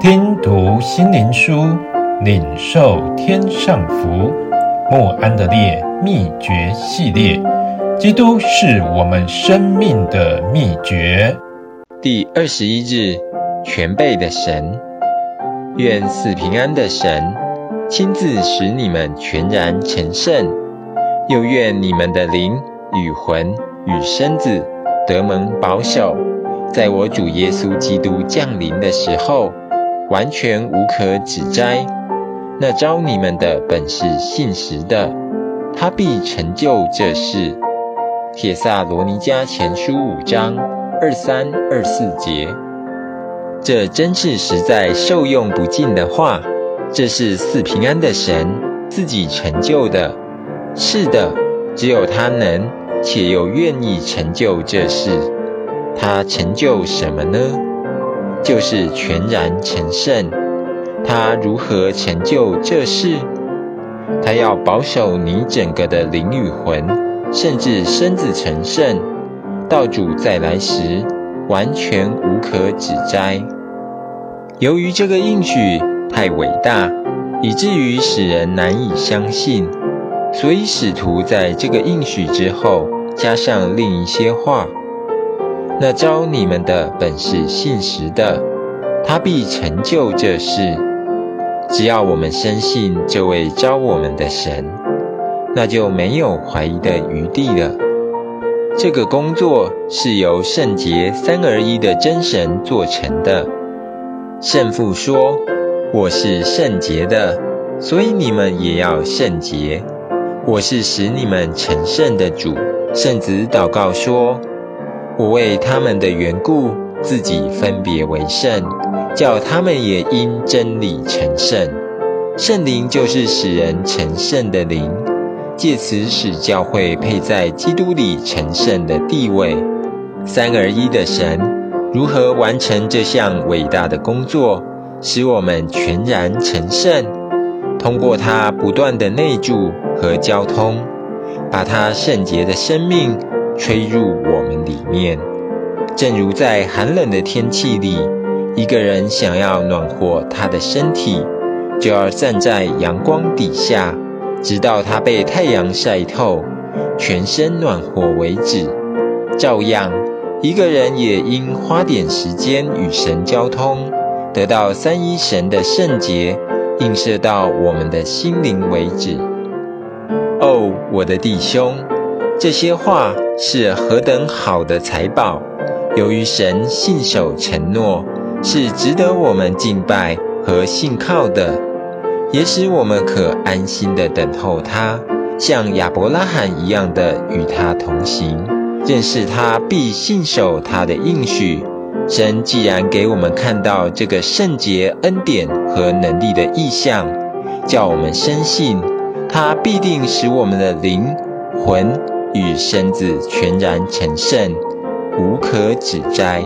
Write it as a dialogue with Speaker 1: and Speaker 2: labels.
Speaker 1: 听读心灵书，领受天上福。莫安的烈秘诀系列，基督是我们生命的秘诀。
Speaker 2: 第二十一日，全备的神，愿赐平安的神亲自使你们全然成圣，又愿你们的灵与魂与身子得蒙保守，在我主耶稣基督降临的时候，完全无可指摘。那招你们的本是信实的，他必成就这事。帖撒罗尼迦前书五章二三二四节，这真是实在受用不尽的话。这是四平安的神自己成就的。是的，只有他能，且又愿意成就这事。他成就什么呢？就是全然成圣。他如何成就这事？他要保守你整个的灵与魂，甚至身子成圣，到主再来时完全无可指摘。由于这个应许太伟大，以至于使人难以相信，所以使徒在这个应许之后加上另一些话：那召你们的本是信实的，他必成就这事。只要我们深信这位召我们的神，那就没有怀疑的余地了。这个工作是由圣洁三而一的真神做成的。圣父说：“我是圣洁的，所以你们也要圣洁。我是使你们成圣的主。”圣子祷告说：“我为他们的缘故，自己分别为圣。”叫他们也因真理成圣，圣灵就是使人成圣的灵，借此使教会配在基督里成圣的地位。三而一的神如何完成这项伟大的工作，使我们全然成圣？通过他不断的内住和交通，把他圣洁的生命吹入我们里面，正如在寒冷的天气里。一个人想要暖和他的身体，就要站在阳光底下，直到他被太阳晒透，全身暖和为止。照样，一个人也应花点时间与神交通，得到三一神的圣洁映射到我们的心灵为止。哦，我的弟兄，这些话是何等好的财宝！由于神信守承诺。是值得我们敬拜和信靠的，也使我们可安心的等候他，像亚伯拉罕一样的与他同行，认识他必信守他的应许。神既然给我们看到这个圣洁恩典和能力的意象，叫我们深信他必定使我们的灵魂与身子全然成圣，无可指摘。